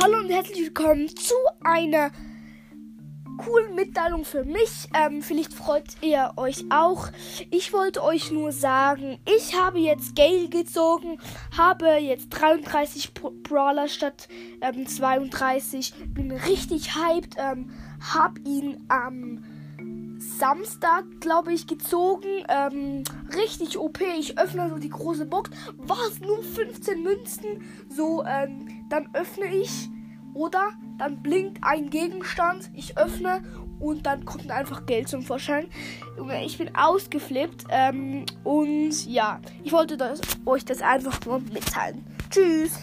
und herzlich willkommen zu einer coolen Mitteilung für mich. Ähm, vielleicht freut ihr euch auch. Ich wollte euch nur sagen, ich habe jetzt Gale gezogen, habe jetzt 33 Brawler statt ähm, 32. Bin richtig hyped, ähm, hab ihn am Samstag, glaube ich, gezogen. Ähm, richtig OP. Ich öffne so die große Box. Was? Nur 15 Münzen? So, ähm, dann öffne ich. Oder dann blinkt ein Gegenstand. Ich öffne und dann kommt einfach Geld zum Vorschein. Ich bin ausgeflippt. Ähm, und ja, ich wollte das, euch das einfach nur mitteilen. Tschüss.